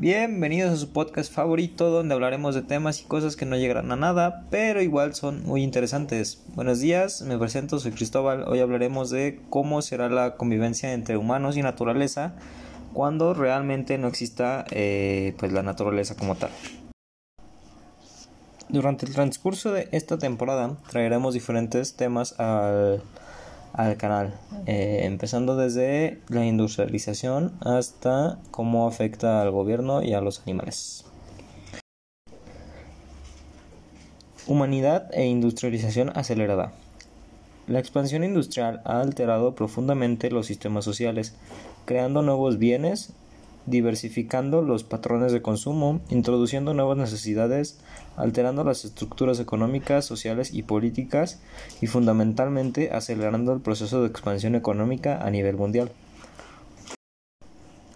Bienvenidos a su podcast favorito donde hablaremos de temas y cosas que no llegarán a nada, pero igual son muy interesantes. Buenos días, me presento, soy Cristóbal. Hoy hablaremos de cómo será la convivencia entre humanos y naturaleza cuando realmente no exista eh, pues la naturaleza como tal. Durante el transcurso de esta temporada traeremos diferentes temas al al canal, eh, empezando desde la industrialización hasta cómo afecta al gobierno y a los animales. Humanidad e industrialización acelerada. La expansión industrial ha alterado profundamente los sistemas sociales, creando nuevos bienes diversificando los patrones de consumo, introduciendo nuevas necesidades, alterando las estructuras económicas, sociales y políticas y fundamentalmente acelerando el proceso de expansión económica a nivel mundial.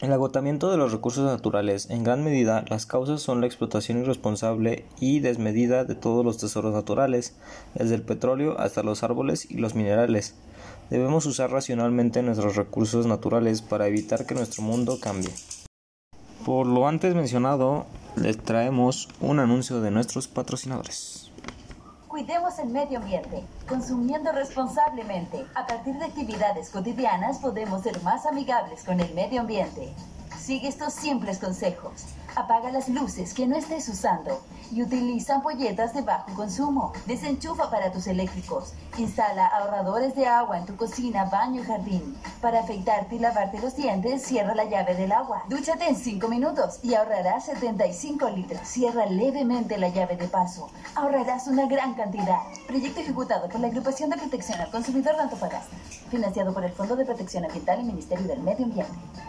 El agotamiento de los recursos naturales, en gran medida, las causas son la explotación irresponsable y desmedida de todos los tesoros naturales, desde el petróleo hasta los árboles y los minerales. Debemos usar racionalmente nuestros recursos naturales para evitar que nuestro mundo cambie. Por lo antes mencionado, les traemos un anuncio de nuestros patrocinadores. Cuidemos el medio ambiente, consumiendo responsablemente. A partir de actividades cotidianas podemos ser más amigables con el medio ambiente. Sigue estos simples consejos. Apaga las luces que no estés usando y utiliza ampolletas de bajo consumo. Desenchufa aparatos eléctricos. Instala ahorradores de agua en tu cocina, baño y jardín. Para afeitarte y lavarte los dientes, cierra la llave del agua. Dúchate en 5 minutos y ahorrarás 75 litros. Cierra levemente la llave de paso. Ahorrarás una gran cantidad. Proyecto ejecutado por la Agrupación de Protección al Consumidor de Antofagasta. Financiado por el Fondo de Protección Ambiental y Ministerio del Medio Ambiente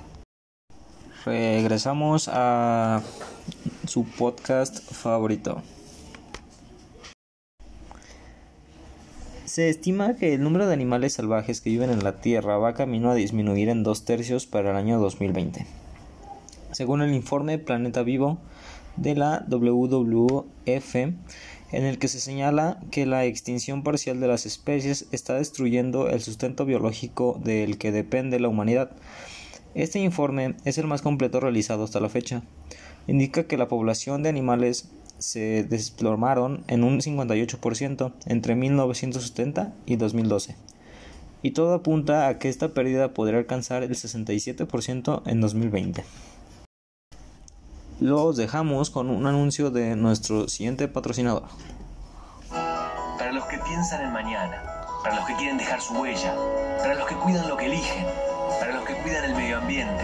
regresamos a su podcast favorito. Se estima que el número de animales salvajes que viven en la Tierra va camino a disminuir en dos tercios para el año 2020. Según el informe Planeta Vivo de la WWF, en el que se señala que la extinción parcial de las especies está destruyendo el sustento biológico del que depende la humanidad, este informe es el más completo realizado hasta la fecha. Indica que la población de animales se desplomaron en un 58% entre 1970 y 2012. Y todo apunta a que esta pérdida podría alcanzar el 67% en 2020. Los dejamos con un anuncio de nuestro siguiente patrocinador. Para los que piensan en mañana, para los que quieren dejar su huella, para los que cuidan lo que eligen para los que cuidan el medio ambiente,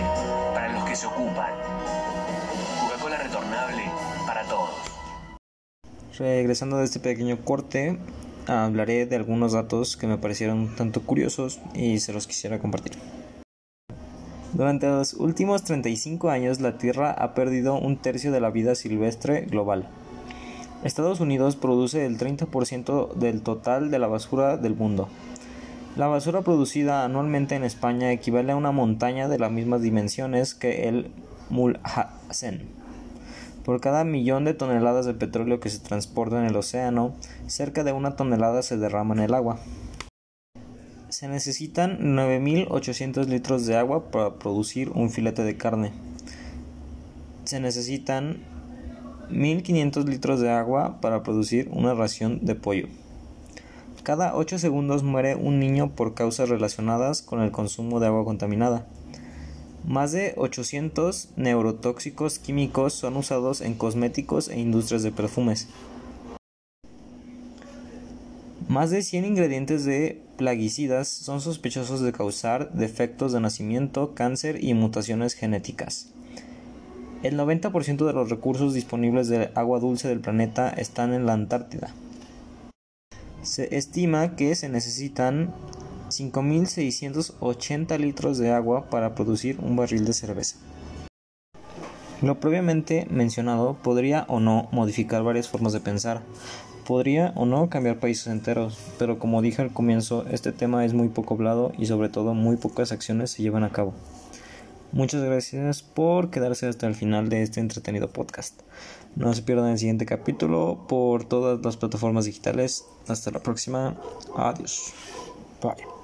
para los que se ocupan. Coca-Cola retornable para todos. Regresando de este pequeño corte, hablaré de algunos datos que me parecieron tanto curiosos y se los quisiera compartir. Durante los últimos 35 años la Tierra ha perdido un tercio de la vida silvestre global. Estados Unidos produce el 30% del total de la basura del mundo. La basura producida anualmente en España equivale a una montaña de las mismas dimensiones que el Mulhacén. Por cada millón de toneladas de petróleo que se transporta en el océano, cerca de una tonelada se derrama en el agua. Se necesitan 9.800 litros de agua para producir un filete de carne. Se necesitan 1.500 litros de agua para producir una ración de pollo. Cada 8 segundos muere un niño por causas relacionadas con el consumo de agua contaminada. Más de 800 neurotóxicos químicos son usados en cosméticos e industrias de perfumes. Más de 100 ingredientes de plaguicidas son sospechosos de causar defectos de nacimiento, cáncer y mutaciones genéticas. El 90% de los recursos disponibles de agua dulce del planeta están en la Antártida. Se estima que se necesitan 5.680 litros de agua para producir un barril de cerveza. Lo previamente mencionado podría o no modificar varias formas de pensar, podría o no cambiar países enteros, pero como dije al comienzo, este tema es muy poco hablado y sobre todo muy pocas acciones se llevan a cabo. Muchas gracias por quedarse hasta el final de este entretenido podcast. No se pierdan el siguiente capítulo por todas las plataformas digitales. Hasta la próxima. Adiós. Bye.